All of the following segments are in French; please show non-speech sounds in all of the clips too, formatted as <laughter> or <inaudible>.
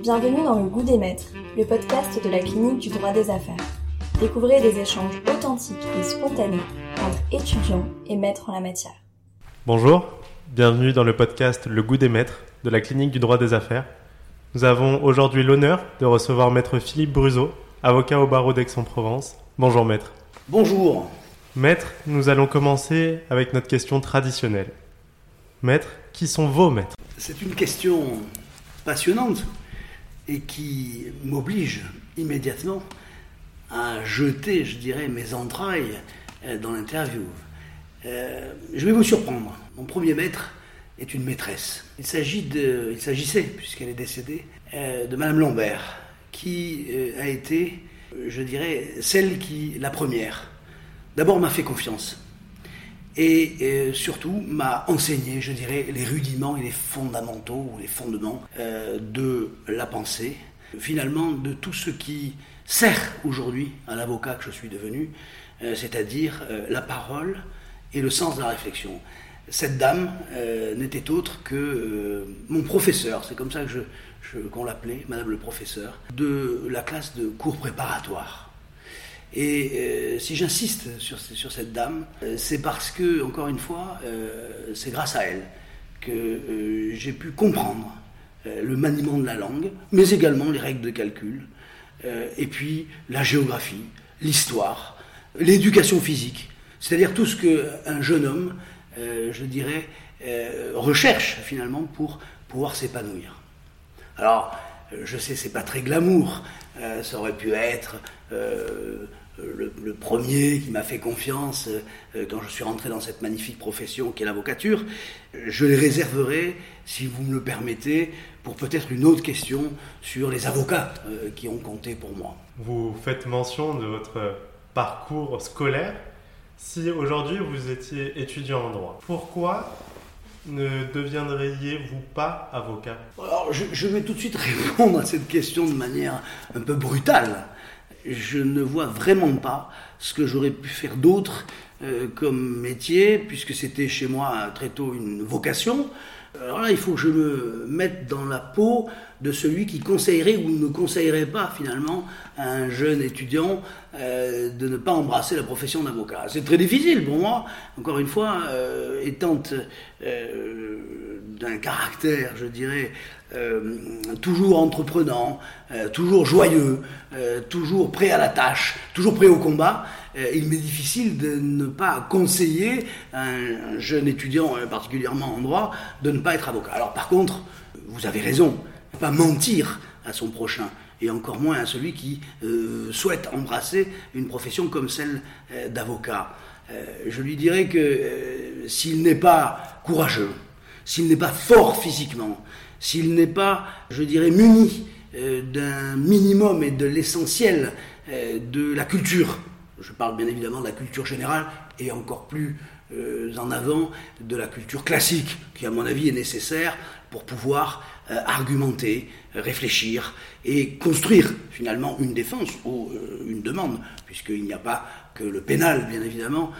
Bienvenue dans Le Goût des Maîtres, le podcast de la clinique du droit des affaires. Découvrez des échanges authentiques et spontanés entre étudiants et maîtres en la matière. Bonjour, bienvenue dans le podcast Le Goût des Maîtres de la clinique du droit des affaires. Nous avons aujourd'hui l'honneur de recevoir maître Philippe Bruzo, avocat au barreau d'Aix-en-Provence. Bonjour maître. Bonjour. Maître, nous allons commencer avec notre question traditionnelle. Maître, qui sont vos maîtres? C'est une question passionnante et qui m'oblige immédiatement à jeter, je dirais, mes entrailles euh, dans l'interview. Euh, je vais vous surprendre. Mon premier maître est une maîtresse. Il, s'agit de, il s'agissait, puisqu'elle est décédée, euh, de Madame Lambert, qui a été, je dirais, celle qui, la première, d'abord m'a fait confiance et surtout m'a enseigné, je dirais, les rudiments et les fondamentaux ou les fondements de la pensée, finalement de tout ce qui sert aujourd'hui à l'avocat que je suis devenu, euh, c'est-à-dire euh, la parole et le sens de la réflexion. Cette dame euh, n'était autre que mon professeur, c'est comme ça qu'on l'appelait, Madame le professeur, de la classe de cours préparatoire. Et si j'insiste sur, sur, cette dame, c'est parce que, encore une fois, c'est grâce à elle que j'ai pu comprendre euh, le maniement de la langue, mais également les règles de calcul, euh, et puis la géographie, l'histoire, l'éducation physique, c'est-à-dire tout ce qu'un jeune homme, euh, je dirais, recherche finalement pour pouvoir s'épanouir. Alors, je sais, c'est pas très glamour, ça aurait pu être le, premier qui m'a fait confiance euh, quand je suis rentré dans cette magnifique profession qui est l'avocature. Je les réserverai, si vous me le permettez, pour peut-être une autre question sur les avocats euh, qui ont compté pour moi. Vous faites mention de votre parcours scolaire. Si aujourd'hui vous étiez étudiant en droit, pourquoi ne deviendriez-vous pas avocat? Alors, je, vais tout de suite répondre à cette question de manière un peu brutale je ne vois vraiment pas ce que j'aurais pu faire d'autre euh, comme métier, puisque c'était chez moi très tôt une vocation. Alors là, il faut que je me mette dans la peau de celui qui conseillerait ou ne conseillerait pas finalement à un jeune étudiant euh, de ne pas embrasser la profession d'avocat. C'est très difficile pour moi, encore une fois, euh, étant d'un caractère, je dirais, euh, toujours entreprenant, euh, toujours joyeux, euh, toujours prêt à la tâche, toujours prêt au combat, il m'est difficile de ne pas conseiller un, jeune étudiant, particulièrement en droit, de ne pas être avocat. Alors par contre, vous avez raison, ne pas mentir à son prochain et encore moins à celui qui souhaite embrasser une profession comme celle d'avocat. je lui dirais que s'il n'est pas courageux, s'il n'est pas fort physiquement, s'il n'est pas, je dirais, muni euh, d'un minimum et de l'essentiel euh, de la culture. Je parle bien évidemment de la culture générale et encore plus euh, en avant de la culture classique, qui à mon avis est nécessaire pour pouvoir argumenter, réfléchir et construire finalement une défense ou une demande, puisqu'il n'y a pas que le pénal, bien évidemment,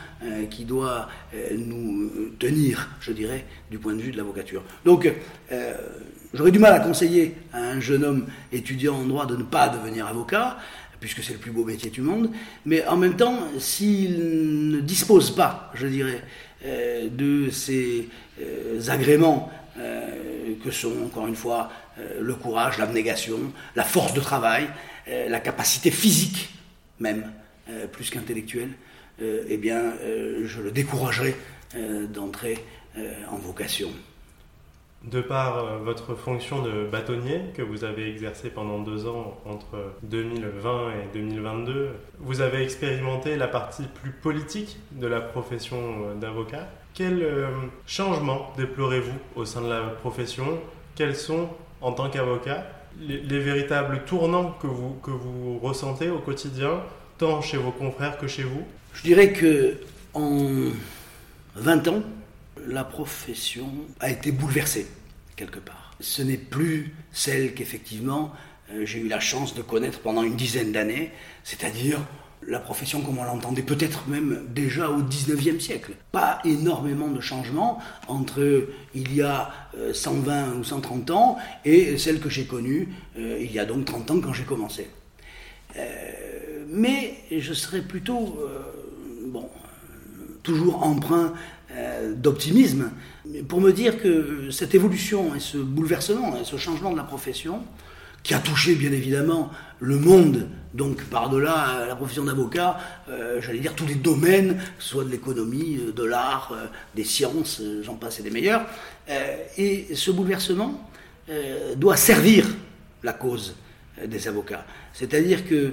qui doit nous tenir, je dirais, du point de vue de l'avocature. Donc, J'aurais du mal à conseiller à un jeune homme étudiant en droit de ne pas devenir avocat, puisque c'est le plus beau métier du monde, mais en même temps, s'il ne dispose pas, je dirais, euh, de ces euh, agréments euh, que sont, encore une fois, le courage, l'abnégation, la force de travail, la capacité physique même, plus qu'intellectuelle, eh bien, je le découragerai d'entrer en vocation. De par euh, votre fonction de bâtonnier que vous avez exercé pendant deux ans entre 2020 et 2022, vous avez expérimenté la partie plus politique de la profession euh, d'avocat. Quel euh, changement déplorez-vous au sein de la profession? Quels sont, en tant qu'avocat, les, véritables tournants que vous, que vous ressentez au quotidien, tant chez vos confrères que chez vous Je dirais que en 20 ans, la profession a été bouleversée, quelque part. Ce n'est plus celle qu'effectivement euh, j'ai eu la chance de connaître pendant une dizaine d'années, c'est-à-dire la profession comme on l'entendait peut-être même déjà au 19e siècle. Pas énormément de changements entre il y a 120 ou 130 ans et celle que j'ai connue il y a donc 30 ans quand j'ai commencé. Mais je serais plutôt, bon, toujours emprunt d'optimisme, pour me dire que cette évolution et ce bouleversement et ce changement de la profession, qui a touché bien évidemment le monde, donc par-delà la profession d'avocat, euh, j'allais dire tous les domaines, soit de l'économie, euh, de l'art, euh, des sciences, j'en passe et des meilleurs. et ce bouleversement doit servir la cause des avocats. C'est-à-dire que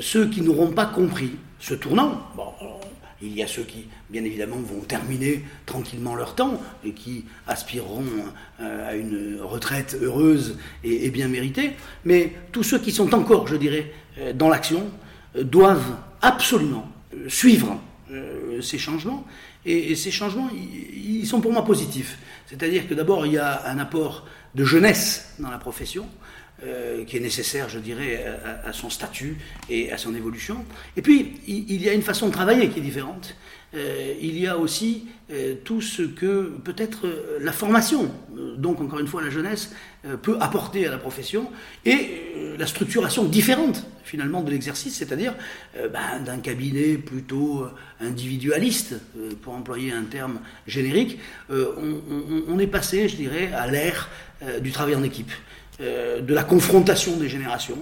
ceux qui n'auront pas compris ce tournant, bon, il y a ceux qui, bien évidemment, vont terminer tranquillement leur temps et qui aspireront euh, à une retraite heureuse et, bien méritée. Mais tous ceux qui sont encore, je dirais, euh, dans l'action, euh, doivent absolument suivre ces changements. Et, ces changements, ils sont pour moi positifs. C'est-à-dire que d'abord, il y a un apport de jeunesse dans la profession. Euh, qui est nécessaire, je dirais, à, son statut et à son évolution. Et puis, il, y a une façon de travailler qui est différente. Euh, il y a aussi euh, tout ce que peut-être la formation, donc encore une fois la jeunesse, peut apporter à la profession, et la structuration différente finalement de l'exercice, c'est-à-dire ben, d'un cabinet plutôt individualiste, pour employer un terme générique, on, on, est passé, je dirais, à l'ère du travail en équipe. Euh, de la confrontation des générations,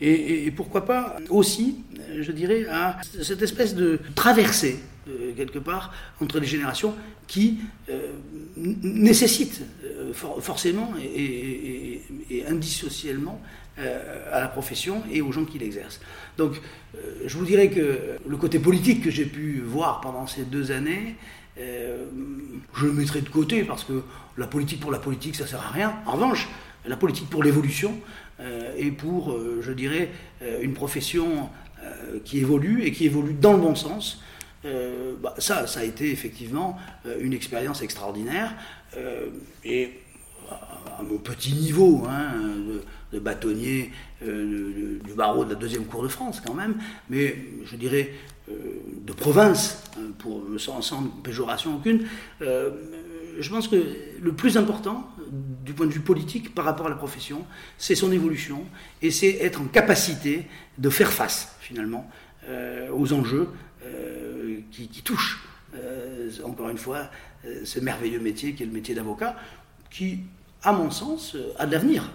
et, pourquoi pas aussi, je dirais, à cette espèce de traversée, euh, quelque part, entre les générations qui euh, nécessite forcément et, indissociellement à la profession et aux gens qui l'exercent. Donc, je vous dirais que le côté politique que j'ai pu voir pendant ces deux années, je le mettrai de côté parce que la politique pour la politique, ça sert à rien. En revanche, la politique pour l'évolution euh, et pour, euh, je dirais, euh, une profession qui évolue et qui évolue dans le bon sens. Bah, ça, ça a été effectivement une expérience extraordinaire. et à mon petit niveau hein, de, bâtonnier du barreau de la deuxième cour de France quand même, mais je dirais de province, hein, pour, sans, sans péjoration aucune, je pense que le plus important, du point de vue politique, par rapport à la profession, c'est son évolution et c'est être en capacité de faire face, finalement, euh, aux enjeux euh, qui, touchent, euh, encore une fois, ce merveilleux métier qui est le métier d'avocat, qui, à mon sens, a de l'avenir.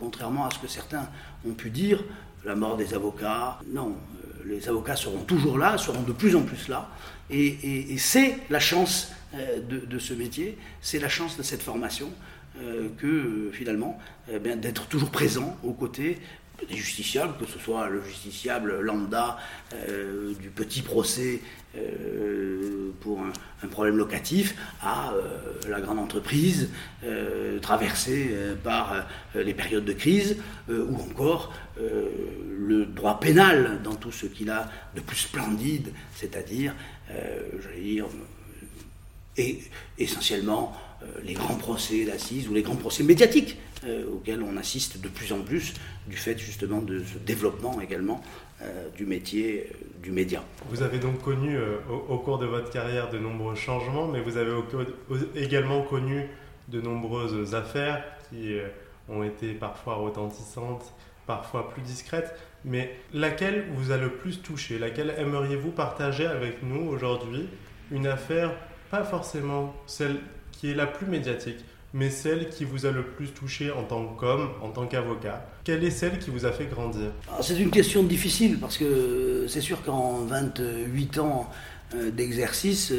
contrairement à ce que certains ont pu dire, la mort des avocats. Non, les avocats seront toujours là, seront de plus en plus là. et c'est la chance de, ce métier, c'est la chance de cette formation que euh, finalement d'être toujours présent aux côtés des justiciables, que ce soit le justiciable lambda du petit procès pour un, problème locatif à la grande entreprise traversée par les périodes de crise ou encore le droit pénal dans tout ce qu'il a de plus splendide, c'est-à-dire, j'allais dire, et essentiellement euh, les grands procès d'assises ou les grands procès médiatiques euh, auxquels on assiste de plus en plus du fait justement de ce développement également euh, du métier du média. Vous avez donc connu au, cours de votre carrière de nombreux changements, mais vous avez également connu de nombreuses affaires qui ont été parfois retentissantes, parfois plus discrètes. Mais laquelle vous a le plus touché? Laquelle aimeriez-vous partager avec nous aujourd'hui? Une affaire pas forcément celle qui est la plus médiatique, mais celle qui vous a le plus touché en tant qu'homme, en tant qu'avocat. Quelle est celle qui vous a fait grandir? Ah, C'est une question difficile parce que c'est sûr qu'en 28 ans euh, d'exercice,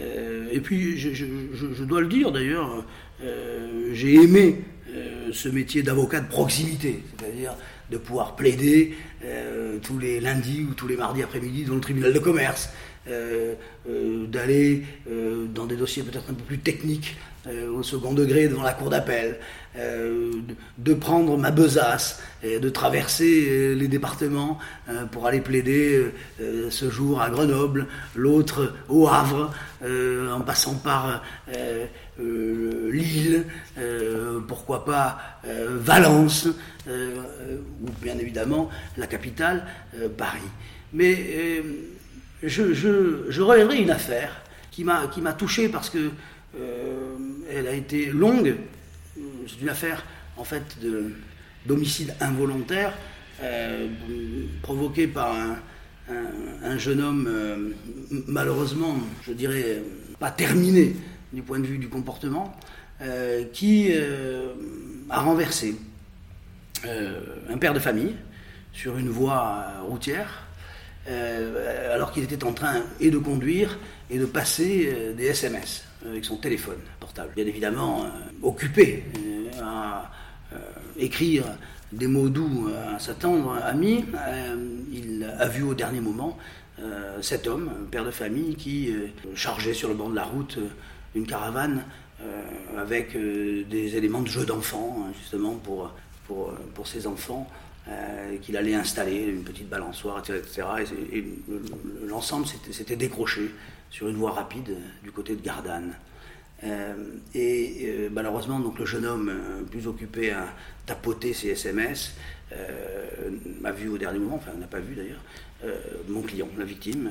euh, et puis je, dois le dire d'ailleurs, euh, j'ai aimé ce métier d'avocat de proximité, c'est-à-dire de pouvoir plaider tous les lundis ou tous les mardis après-midi dans le tribunal de commerce, euh, euh, d'aller euh, dans des dossiers peut-être un peu plus techniques au second degré devant la cour d'appel, de, prendre ma besace et de traverser les départements pour aller plaider ce jour à Grenoble, l'autre au Havre, en passant par Lille, pourquoi pas Valence, ou bien évidemment la capitale, Paris. Mais je, relèverai une affaire qui m'a touché parce que elle a été longue. C'est une affaire en fait d'homicide involontaire provoqué par un, un, jeune homme euh, malheureusement, je dirais, pas terminé du point de vue du comportement, euh, qui euh, a renversé un père de famille sur une voie routière, alors qu'il était en train et de conduire et de passer des SMS avec son téléphone portable. Bien évidemment, occupé à écrire des mots doux à sa tendre amie, euh, il a vu au dernier moment euh, cet homme, père de famille, qui euh, chargeait sur le bord de la route une caravane avec des éléments de jeu d'enfant, hein, justement pour, pour, pour ses enfants. Qu'il allait installer, une petite balançoire, etc. Et, l'ensemble s'était décroché sur une voie rapide du côté de Gardanne. Euh, et euh, malheureusement, donc, le jeune homme, euh, plus occupé à tapoter ses SMS, m'a vu au dernier moment, enfin n'a pas vu d'ailleurs, mon client, la victime.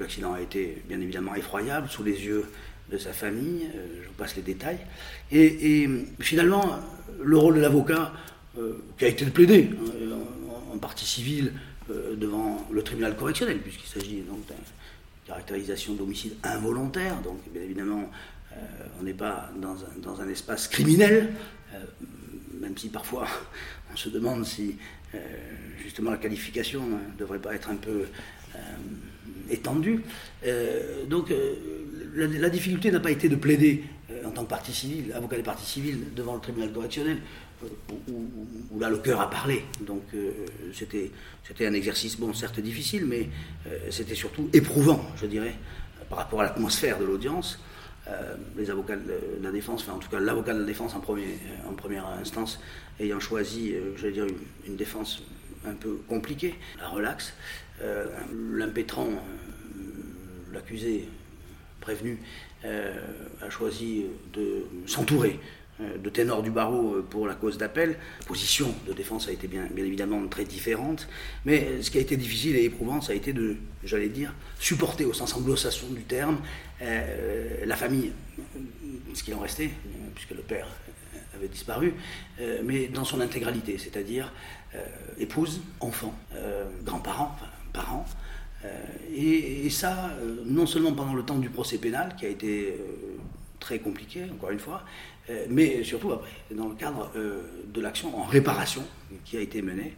L'accident a été bien évidemment effroyable sous les yeux de sa famille, je vous passe les détails. Et, finalement, le rôle de l'avocat, qui a été de plaider en, en, partie civile devant le tribunal correctionnel, puisqu'il s'agit donc d'une caractérisation d'homicide involontaire, donc bien évidemment euh, on n'est pas dans un, espace criminel, euh, même si parfois <laughs> on se demande si euh, justement la qualification ne devrait pas être un peu étendue. donc la, difficulté n'a pas été de plaider en tant que partie civile, avocat des parties civiles devant le tribunal correctionnel, où, là le cœur a parlé. Donc c'était un exercice, bon, certes difficile, mais c'était surtout éprouvant, je dirais, par rapport à l'atmosphère de l'audience. Euh, les avocats de la défense, enfin en tout cas l'avocat de la défense en, premier, en première instance, ayant choisi, euh, j'allais dire, une, défense un peu compliquée, la relaxe, euh, l'impétrant, l'accusé prévenu, a choisi de s'entourer euh, de ténor du barreau euh, pour la cause d'appel. La position de défense a été bien, évidemment très différente, mais ce qui a été difficile et éprouvant, ça a été de, j'allais dire, supporter au sens anglo-saxon du terme euh, la famille, ce qu'il en restait, puisque le père avait disparu, mais dans son intégralité, c'est-à-dire épouse, enfant, grands-parents, enfin, parents. Et, ça, non seulement pendant le temps du procès pénal, qui a été très compliqué, encore une fois, euh, mais surtout après, dans le cadre euh, de l'action en réparation qui a été menée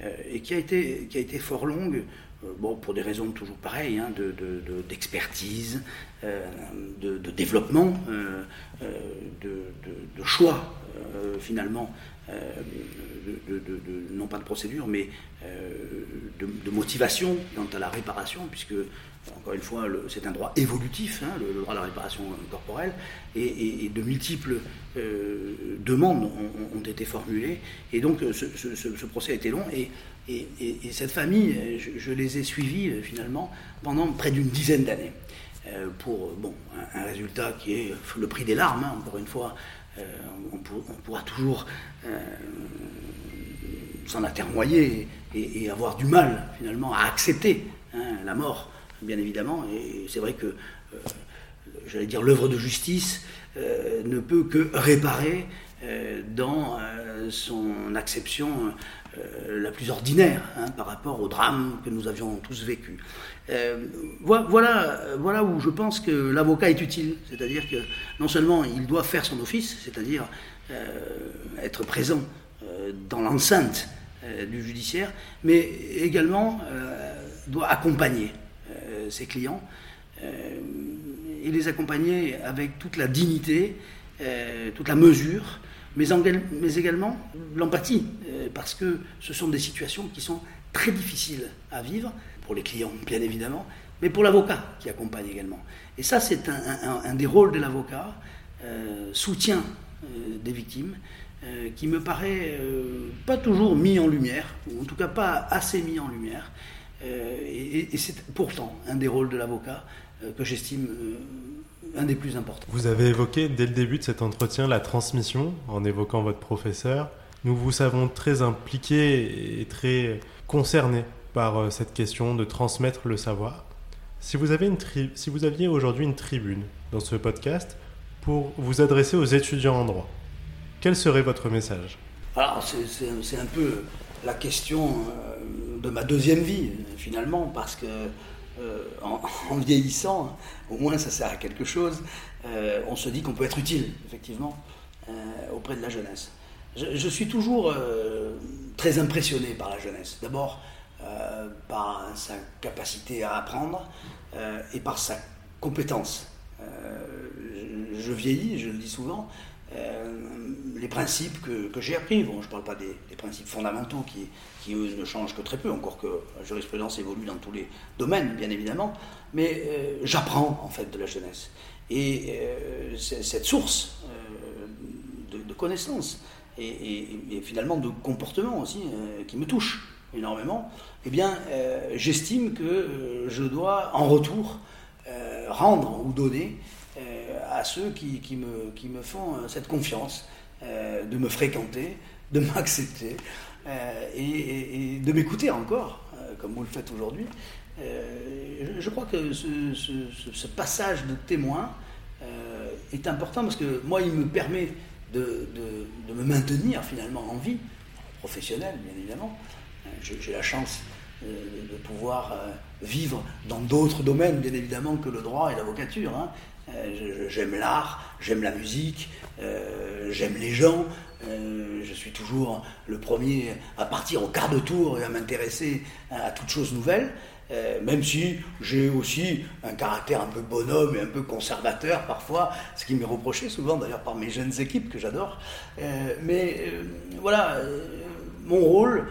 euh, et qui a été, qui a été fort longue, bon, pour des raisons toujours pareilles, hein, d'expertise, de, de, développement, de, choix finalement, non pas de procédure, mais de, motivation quant à la réparation, puisque encore une fois, c'est un droit évolutif, hein, le, droit à la réparation corporelle, et, de multiples euh, demandes ont, été formulées, et donc euh, ce, procès a été long, et, cette famille, je, les ai suivis euh, finalement pendant près d'une dizaine d'années, pour bon, un, résultat qui est le prix des larmes, hein, encore une fois, on, pourra toujours s'en atermoyer et, avoir du mal finalement à accepter hein, la mort bien évidemment. Et c'est vrai que, euh, j'allais dire, l'œuvre de justice euh, ne peut que réparer euh, dans son acception la plus ordinaire hein, par rapport au drame que nous avions tous vécu. voilà, voilà où je pense que l'avocat est utile, c'est-à-dire que non seulement il doit faire son office, c'est-à-dire être présent dans l'enceinte du judiciaire, mais également doit accompagner euh, ses clients et euh, les accompagner avec toute la dignité, euh, toute la mesure, mais, également l'empathie, parce que ce sont des situations qui sont très difficiles à vivre, pour les clients bien évidemment, mais pour l'avocat qui accompagne également. Et ça, c'est un, des rôles de l'avocat, soutien des victimes, qui me paraît pas toujours mis en lumière, ou en tout cas pas assez mis en lumière. Euh, et, c'est pourtant un des rôles de l'avocat euh, que j'estime euh, un des plus importants. Vous avez évoqué dès le début de cet entretien la transmission en évoquant votre professeur. Nous vous savons très impliqué et très concerné par cette question de transmettre le savoir. Si vous, avez une si vous aviez aujourd'hui une tribune dans ce podcast pour vous adresser aux étudiants en droit, quel serait votre message? Alors, c'est un peu la question de ma deuxième vie, finalement, parce que euh, en, <laughs> vieillissant, au moins ça sert à quelque chose, euh, on se dit qu'on peut être utile, effectivement, euh, auprès de la jeunesse. Je, suis toujours très impressionné par la jeunesse. D'abord, par sa capacité à apprendre et par sa compétence. je vieillis, je le dis souvent, les principes que, j'ai appris. Bon, je ne parle pas des, principes fondamentaux qui, eux, ne changent que très peu, encore que la jurisprudence évolue dans tous les domaines, bien évidemment, mais euh, j'apprends en fait de la jeunesse. Et euh, cette source de, connaissances et, finalement de comportement aussi, qui me touche énormément, eh bien, j'estime que je dois en retour rendre ou donner à ceux qui, me, font euh, cette confiance euh, de me fréquenter, de <laughs> m'accepter euh, et, de m'écouter encore, comme vous le faites aujourd'hui. je crois que ce, passage de témoin est important parce que moi, il me permet de, de, me maintenir finalement en vie, professionnelle bien évidemment. J'ai la chance de pouvoir vivre dans d'autres domaines, bien évidemment, que le droit et l'avocature. Hein. Euh, j'aime l'art, j'aime la musique, euh, j'aime les gens. Euh, je suis toujours le premier à partir au quart de tour et à m'intéresser à, toutes choses nouvelles. même si j'ai aussi un caractère un peu bonhomme et un peu conservateur parfois, ce qui m'est reproché souvent d'ailleurs par mes jeunes équipes que j'adore. mais voilà, mon rôle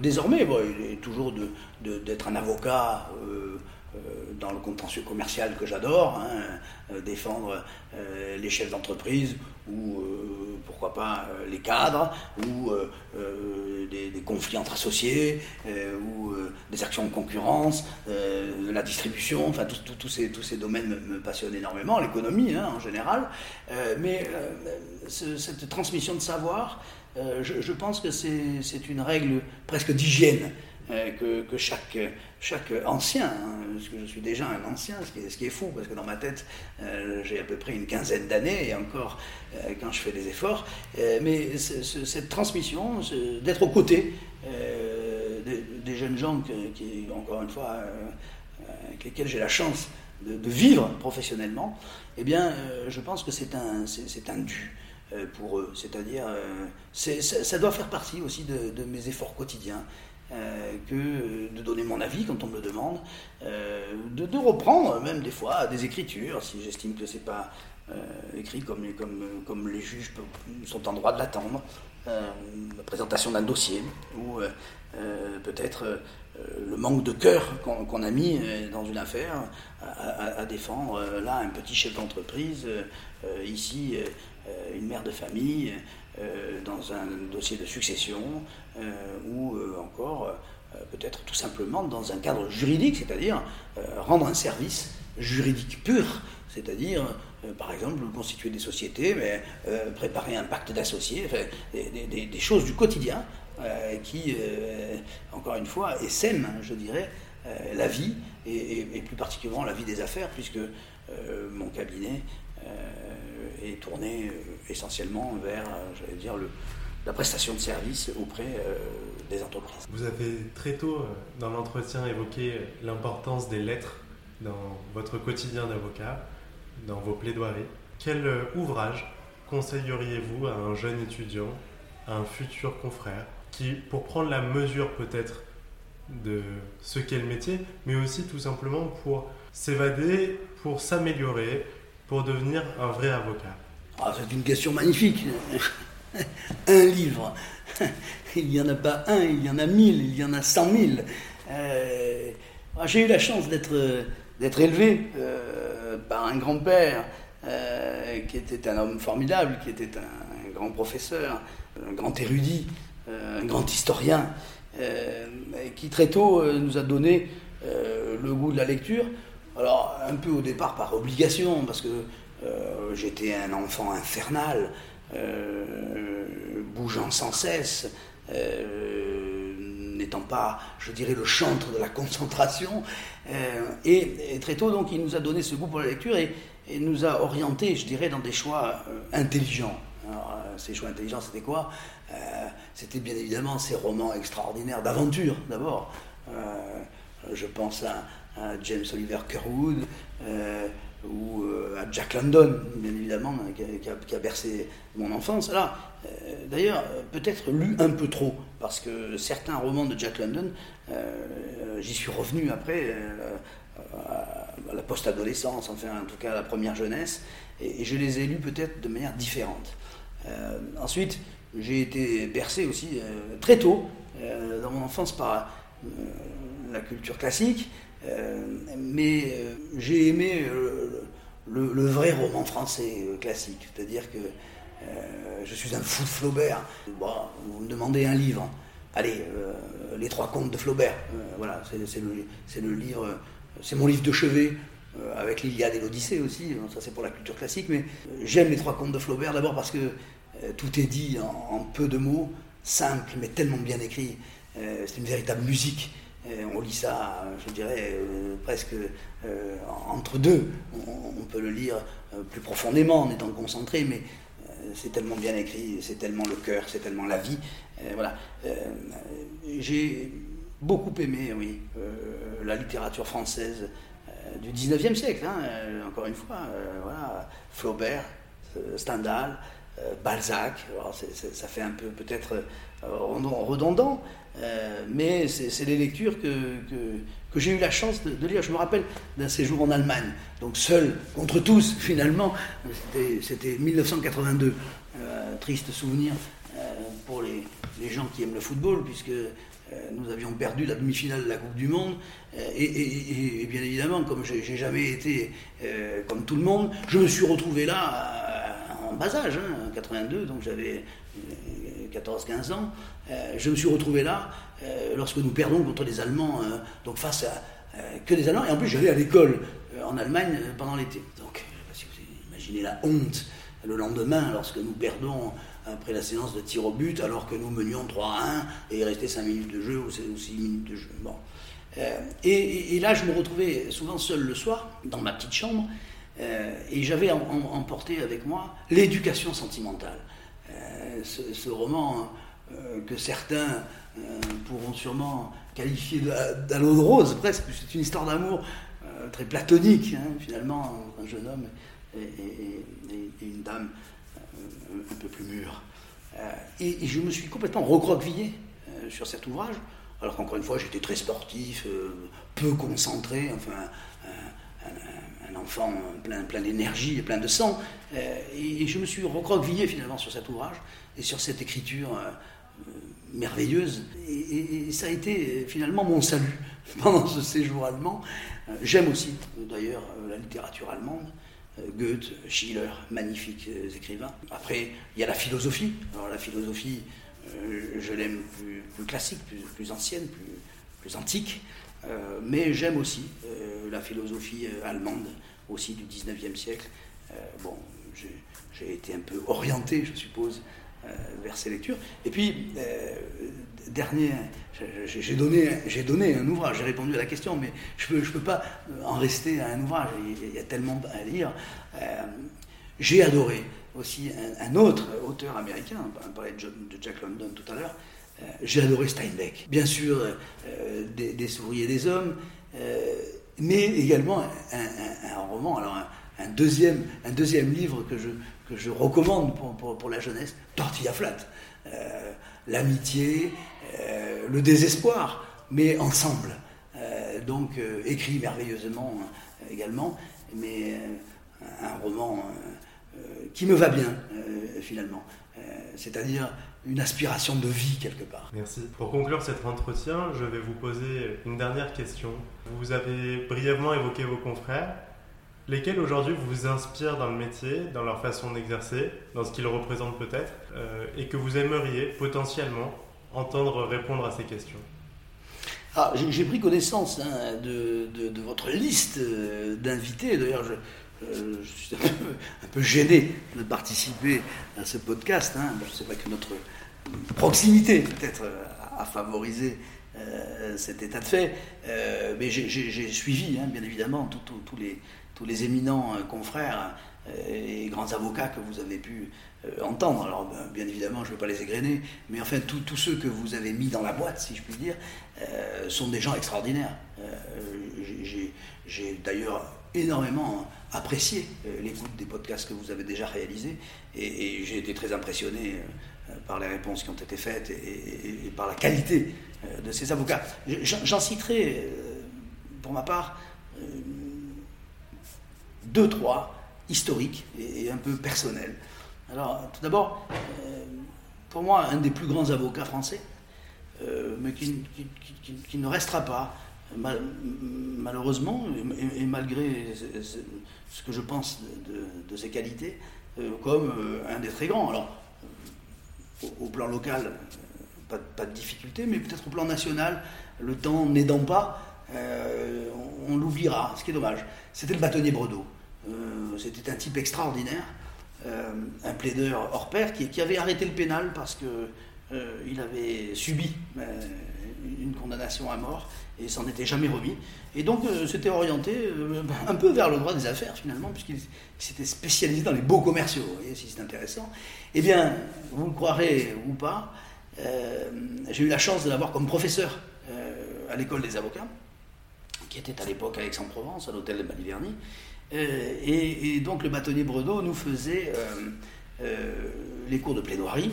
désormais, est toujours d'être un avocat dans le contentieux commercial que j'adore, hein, euh, défendre euh, les chefs d'entreprise ou pourquoi pas les cadres ou des, conflits entre associés ou des actions de concurrence, la distribution, enfin tous ces, ces domaines me, passionnent énormément, l'économie hein, en général, mais cette transmission de savoir, je, pense que c'est une règle presque d'hygiène que chaque chaque ancien, hein, parce que je suis déjà un ancien, ce qui est, fou, parce que dans ma tête, euh, j'ai à peu près une quinzaine d'années, et encore euh, quand je fais des efforts, euh, mais cette transmission, d'être aux côtés des, jeunes gens qui, encore une fois, avec lesquels j'ai la chance de, vivre professionnellement, eh bien, je pense que c'est un, c'est un dû pour eux. C'est-à-dire, ça, doit faire partie aussi de mes efforts quotidiens. Euh, que de donner mon avis quand on me le demande, euh, de, reprendre même des fois des écritures si j'estime que c'est pas euh, écrit comme, les juges sont en droit de l'attendre, la présentation d'un dossier ou peut-être le manque de cœur qu'on a mis dans une affaire à, défendre là un petit chef d'entreprise, ici une mère de famille, dans un dossier de succession, euh, ou euh, encore euh, peut-être tout simplement dans un cadre juridique, c'est-à-dire rendre un service juridique pur, c'est-à-dire par exemple constituer des sociétés, mais préparer un pacte d'associés, des, choses du quotidien qui, encore une fois, essaiment, je dirais, la vie et, plus particulièrement la vie des affaires, puisque mon cabinet est tourné essentiellement vers, j'allais dire, la prestation de services auprès euh, des entreprises. Vous avez très tôt euh, dans l'entretien évoqué l'importance des lettres dans votre quotidien d'avocat, dans vos plaidoiries. Quel euh, ouvrage conseilleriez-vous à un jeune étudiant, à un futur confrère, qui, pour prendre la mesure peut-être de ce qu'est le métier, mais aussi tout simplement pour s'évader, pour s'améliorer, pour devenir un vrai avocat ah, C'est une question magnifique. <laughs> un livre. <laughs> Il n'y en a pas un, il y en a mille, il y en a cent mille. Euh, j'ai eu la chance d'être, élevé euh, par un grand-père euh, qui était un homme formidable, qui était un, grand professeur, un grand érudit, un grand historien, qui très tôt nous a donné le goût de la lecture. Alors, un peu au départ par obligation, parce que j'étais un enfant infernal. Euh, bougeant sans cesse, euh, n'étant pas, je dirais, le chantre de la concentration. Et, très tôt, donc, il nous a donné ce goût pour la lecture et, nous a orientés, je dirais, dans des choix intelligents. ces choix intelligents, c'était quoi? C'était bien évidemment ces romans extraordinaires d'aventure, d'abord. je pense à, James Oliver Curwood, ou euh, à Jack London, bien évidemment, qui a, bercé mon enfance. Euh, d'ailleurs, peut-être lu un peu trop, parce que certains romans de Jack London, euh, j'y suis revenu après, à la post-adolescence, enfin, en tout cas la première jeunesse, et, je les ai lus peut-être de manière différente. ensuite, j'ai été bercé aussi très tôt, dans mon enfance, par la culture classique, euh, mais euh, j'ai aimé euh, le, vrai roman français classique, c'est-à-dire que je suis un fou de Flaubert. Bon, vous me demandez un livre. Allez, Les Trois Contes de Flaubert. voilà, c'est le, le, livre, c'est mon livre de chevet avec l'Iliade et l'Odyssée aussi, ça c'est pour la culture classique, mais j'aime les trois contes de Flaubert d'abord parce que tout est dit en, peu de mots, simple mais tellement bien écrit. c'est une véritable musique on lit ça, je dirais, euh, presque euh, entre deux. On, peut le lire euh, plus profondément en étant concentré, mais c'est tellement bien écrit, c'est tellement le cœur, c'est tellement la vie. voilà. J'ai beaucoup aimé, oui, la littérature française du 19e siècle, hein, encore une fois. voilà, Flaubert, Stendhal, Balzac, ça fait un peu peut-être redondant, euh, mais c'est les lectures que, que, j'ai eu la chance de, lire. Je me rappelle d'un séjour en Allemagne, donc seul contre tous <laughs> finalement. C'était 1982. Euh, triste souvenir euh, pour les, les, gens qui aiment le football, puisque nous avions perdu la demi-finale de la Coupe du Monde. Et, bien évidemment, comme j'ai jamais été comme tout le monde, je me suis retrouvé là bas âge, hein, en 82, donc j'avais 14-15 ans, euh, je me suis retrouvé là euh, lorsque nous perdons contre les Allemands, euh, donc face à que des Allemands, et en plus j'allais à l'école en Allemagne pendant l'été. Donc, si vous imaginez la honte le lendemain lorsque nous perdons après la séance de tir au but, alors que nous menions 3 à 1 et il restait 5 minutes de jeu ou 6 minutes de jeu. Bon. et, là, je me retrouvais souvent seul le soir, dans ma petite chambre, et j'avais emporté avec moi l'éducation sentimentale. ce, roman euh, que certains euh, pourront sûrement qualifier l'eau de rose, presque. C'est une histoire d'amour euh, très platonique, hein, finalement, un jeune homme et, une dame un peu plus mûre. Et, je me suis complètement recroquevillé sur cet ouvrage, alors qu'encore une fois, j'étais très sportif, peu concentré, enfin, enfant plein, plein d'énergie et plein de sang. et, je me suis recroquevillé finalement sur cet ouvrage et sur cette écriture merveilleuse. Et, ça a été finalement mon salut <laughs> pendant ce séjour allemand. Euh, j'aime aussi d'ailleurs la littérature allemande. Euh, Goethe, Schiller, magnifiques euh, écrivains. Après, il y a la philosophie. Alors la philosophie, je l'aime plus, classique, plus, ancienne, plus antique. mais j'aime aussi la philosophie allemande, aussi du 19e siècle. bon, j'ai été un peu orienté, je suppose, euh, vers ces lectures. Et puis, euh, dernier, j'ai donné, donné un ouvrage, j'ai répondu à la question, mais je ne peux, je peux pas en rester à un ouvrage, il y a tellement à lire. Euh, j'ai adoré aussi un, autre auteur américain, on parlait de, Jack London tout à l'heure, j'ai adoré Steinbeck. Bien sûr, des, des, des hommes, mais également un, roman, alors un, deuxième, un deuxième livre que je, que je recommande pour, pour, la jeunesse, Tortilla Flat. Euh, l'amitié, euh, le désespoir, mais ensemble. Euh, donc écrit merveilleusement également, mais un roman qui me va bien finalement. C'est-à-dire une aspiration de vie quelque part. Merci. Pour conclure cet entretien, je vais vous poser une dernière question. Vous avez brièvement évoqué vos confrères lesquels aujourd'hui vous inspirent dans le métier, dans leur façon d'exercer, dans ce qu'ils représentent peut-être, euh, et que vous aimeriez potentiellement entendre répondre à ces questions ah, J'ai pris connaissance hein, de, votre liste euh, d'invités. D'ailleurs, euh, je, suis <laughs> un peu, gêné de participer à ce podcast. Hein. Sais pas que notre proximité peut-être a favorisé cet état de fait. mais j'ai suivi, hein, bien évidemment, tous les, éminents confrères et grands avocats que vous avez pu entendre. Alors, ben, bien évidemment, je ne vais pas les égrener, mais enfin, tous ceux que vous avez mis dans la boîte, si je puis dire, sont des gens extraordinaires. j'ai d'ailleurs énormément apprécié euh, l'écoute des podcasts que vous avez déjà réalisés et, j'ai été très impressionné euh, par les réponses qui ont été faites et, par la qualité euh, de ces avocats. J'en citerai pour ma part deux, trois historiques et, un peu personnels. Alors, tout d'abord, pour moi, un des plus grands avocats français, mais qui, ne restera pas, malheureusement, et, malgré ce que je pense de, ses qualités, euh, comme euh, un des très grands. Alors, au, plan local, pas, de difficulté, mais peut-être au plan national, le temps n'aidant pas, euh, on, l'oubliera, ce qui est dommage. C'était le bâtonnier Bredeau. C'était un type extraordinaire, un plaideur hors pair qui, avait arrêté le pénal parce qu'il avait subi une condamnation à mort et s'en était jamais remis. Et donc euh, c'était orienté euh, <laughs> un peu vers le droit des affaires finalement, puisqu'il s'était spécialisé dans les beaux commerciaux. Vous voyez si c'est intéressant. Eh bien, vous le croirez ou pas, euh, j'ai eu la chance de l'avoir comme professeur à l'école des avocats, qui était à l'époque à Aix-en-Provence, à l'hôtel de Maliverny. Et, et, donc le bâtonnier Bredeau nous faisait les cours de plaidoirie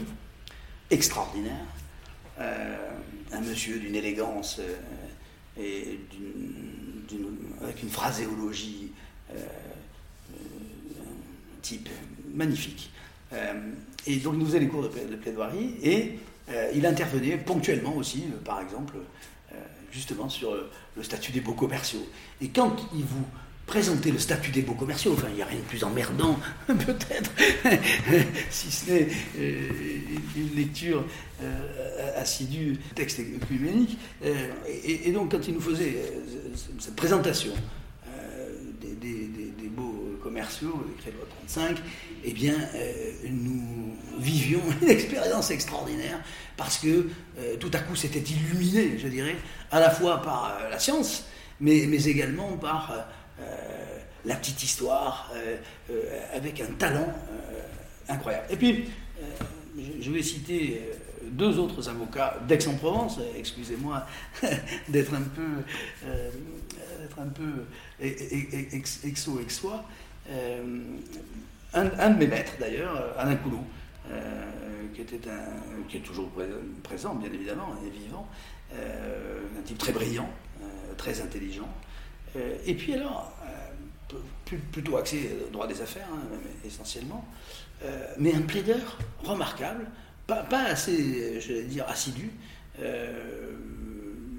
extraordinaires un monsieur d'une élégance euh, et avec une phraséologie euh, euh, type magnifique. et donc il nous faisait les cours de, plaidoirie et il intervenait ponctuellement aussi, par exemple, justement sur le statut des beaux commerciaux. Et quand il vous présenter le statut des beaux commerciaux. Enfin, il n'y a rien de plus emmerdant, <laughs> peut-être, <laughs> si ce n'est euh, une lecture euh, assidue texte œcuménique. Euh, et, donc, quand il nous faisait cette présentation des, beaux commerciaux, écrit loi 35, eh bien, nous vivions <laughs> une expérience extraordinaire parce que tout à coup, c'était illuminé, je dirais, à la fois par la science, mais, également par la petite histoire, euh, euh, avec un talent incroyable. Et puis, je vais citer deux autres avocats d'Aix-en-Provence, excusez-moi <laughs> d'être un peu, d'être un peu exo exois, un, un, de mes maîtres d'ailleurs, Alain Coulou, un, qui est toujours présent, bien évidemment, et vivant, un type très brillant, très intelligent, euh, et puis alors, euh, plutôt axé droit des affaires, hein, essentiellement, euh, mais un plaideur remarquable, pas, assez, je vais dire, assidu,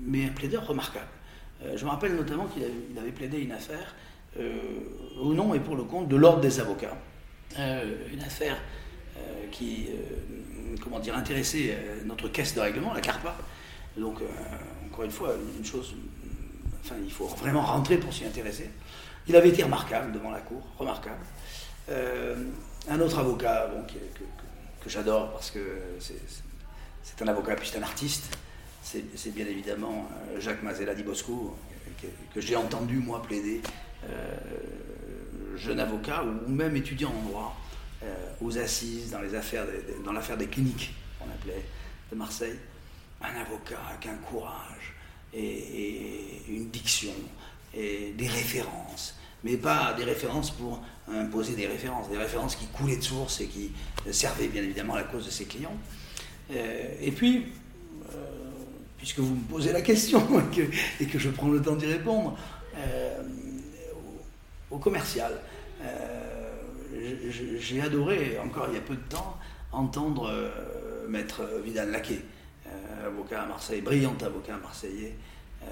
mais un plaideur remarquable. je me rappelle notamment qu'il avait, plaidé une affaire au nom et pour le compte de l'ordre des avocats. une affaire qui, comment dire, intéressait notre caisse de règlement, la CARPA. Donc, encore une fois, une chose Il faut vraiment rentrer pour s'y intéresser. Il avait été remarquable devant la cour, remarquable. Euh, un autre avocat que, j'adore parce que c'est un avocat puis c'est un artiste, c'est bien évidemment euh, Jacques Mazella di Bosco, que, j'ai entendu moi plaider, euh, jeune avocat ou même étudiant en droit, aux assises, dans l'affaire des cliniques, on appelait, de Marseille. Un avocat avec un courage, et, une diction et des références, mais pas des références pour imposer des références, des références qui coulaient de source et qui servaient bien évidemment à la cause de ses clients. Euh, et puis, euh, puisque vous me posez la question <laughs> et que, je prends le temps d'y répondre, euh, au, commercial, j'ai adoré, encore il y a peu de temps, entendre Maître Vidal Laquet avocat à Marseille, brillant avocat marseillais, euh,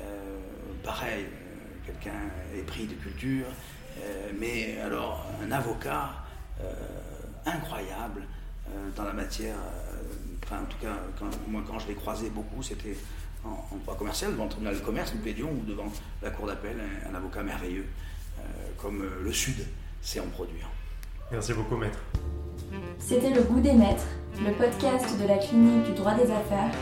pareil, euh, quelqu'un épris de culture, euh, mais alors un avocat incroyable dans la matière. Enfin, en tout cas, quand, moi, quand je l'ai croisé beaucoup, c'était en, droit commercial, devant le tribunal de commerce, nous plaidions, ou devant la cour d'appel, un, avocat merveilleux, comme le Sud sait en produire. Merci beaucoup, maître. C'était Le Goût des Maîtres, le podcast de la clinique du droit des affaires